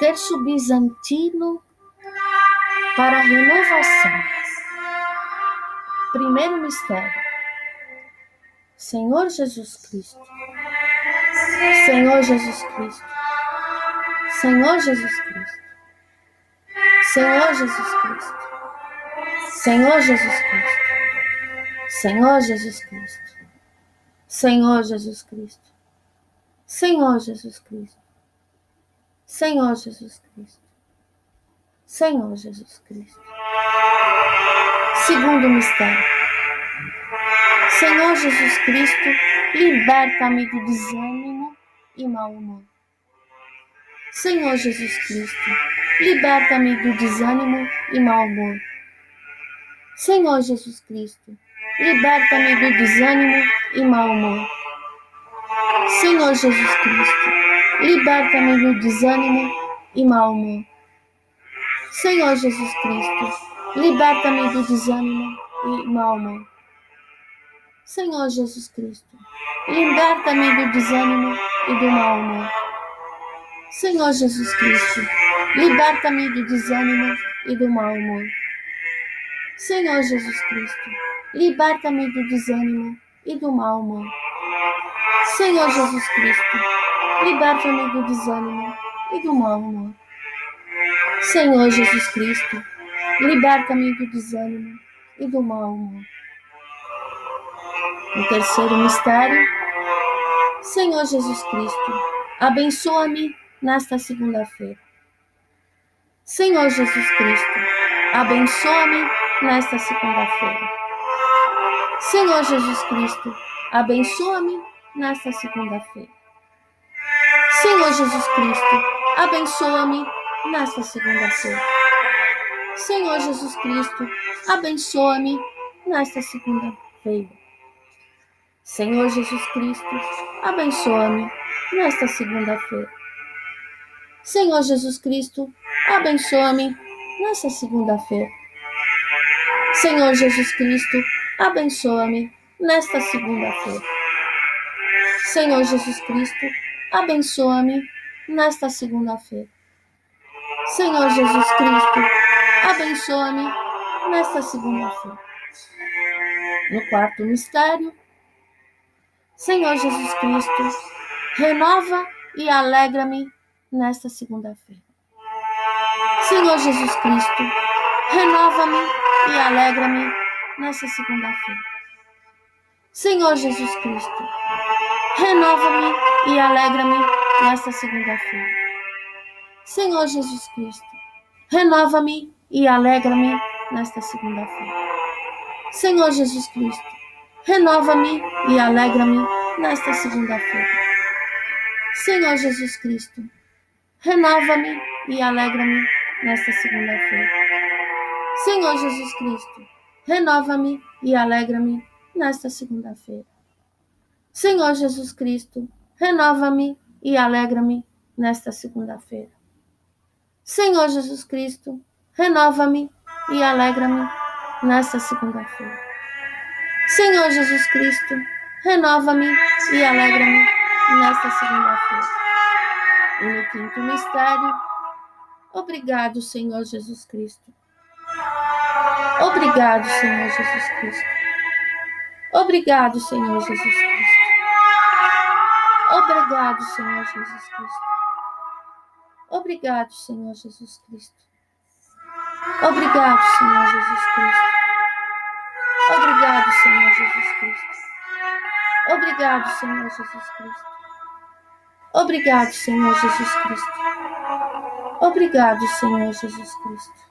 berço bizantino para a renovação. Primeiro mistério. Senhor Jesus Cristo. Senhor Jesus Cristo. Senhor Jesus Cristo. Senhor Jesus Cristo. Senhor Jesus Cristo. Senhor Jesus Cristo. Senhor Jesus Cristo. Senhor Jesus Cristo. Senhor Jesus Cristo. Senhor Jesus Cristo. Segundo mistério. Senhor Jesus Cristo, liberta-me do desânimo e mau humor. Senhor Jesus Cristo, liberta-me do desânimo e mau humor. Senhor Jesus Cristo, liberta-me do desânimo e mau humor. Senhor Jesus Cristo, liberta-me do desânimo e mau humor. Senhor Jesus Cristo, liberta-me do desânimo e mau humor. Senhor Jesus Cristo, liberta-me do desânimo e do mau humor. Senhor Jesus Cristo, liberta-me do desânimo e do mau humor. Senhor Jesus Cristo, liberta-me do desânimo e do mau humor. Senhor Jesus Cristo, liberta-me do desânimo e do mau humor. Senhor Jesus Cristo, liberta-me do desânimo e do mau humor. No terceiro mistério, Senhor Jesus Cristo, abençoa-me nesta segunda-feira. Senhor Jesus Cristo, abençoa-me nesta segunda-feira. Senhor Jesus Cristo, abençoa-me nesta segunda-feira. Senhor Jesus Cristo, abençoa-me nesta segunda-feira. Senhor Jesus Cristo, abençoa-me nesta segunda-feira. Senhor Jesus Cristo, abençoa-me nesta segunda-feira. Senhor Jesus Cristo, abençoa-me nesta segunda-feira. Senhor Jesus Cristo, abençoa-me nesta segunda-feira. Senhor Jesus Cristo, abençoa-me nesta segunda-feira. Senhor Jesus Cristo, abençoa-me nesta segunda-feira. No quarto mistério, Senhor Jesus Cristo, renova e alegra-me nesta segunda-feira. Senhor Jesus Cristo, renova-me e alegra-me nesta segunda-feira. Senhor Jesus Cristo, renova-me e alegra-me nesta segunda-feira. Senhor Jesus Cristo, renova-me e alegra-me nesta segunda-feira. Senhor Jesus Cristo, renova-me e alegra-me nesta segunda-feira. Senhor Jesus Cristo, renova-me e alegra-me nesta segunda-feira. Senhor Jesus Cristo, renova-me e alegra-me nesta segunda-feira. Senhor Jesus Cristo, renova-me e alegra-me nesta segunda-feira. Senhor Jesus Cristo, renova-me e alegra-me nesta segunda-feira. Senhor Jesus Cristo, renova-me e alegra-me nesta segunda-feira. E no quinto mistério, obrigado, Senhor Jesus Cristo. Obrigado, Senhor Jesus Cristo. Obrigado, Senhor Jesus Cristo. Obrigado, Senhor Jesus Cristo. Obrigado, Senhor Jesus Cristo. Obrigado, Senhor Jesus Cristo. Obrigado, Senhor Jesus Cristo. Obrigado, Senhor Jesus Cristo. Obrigado, Senhor Jesus Cristo. Obrigado, Senhor Jesus Cristo.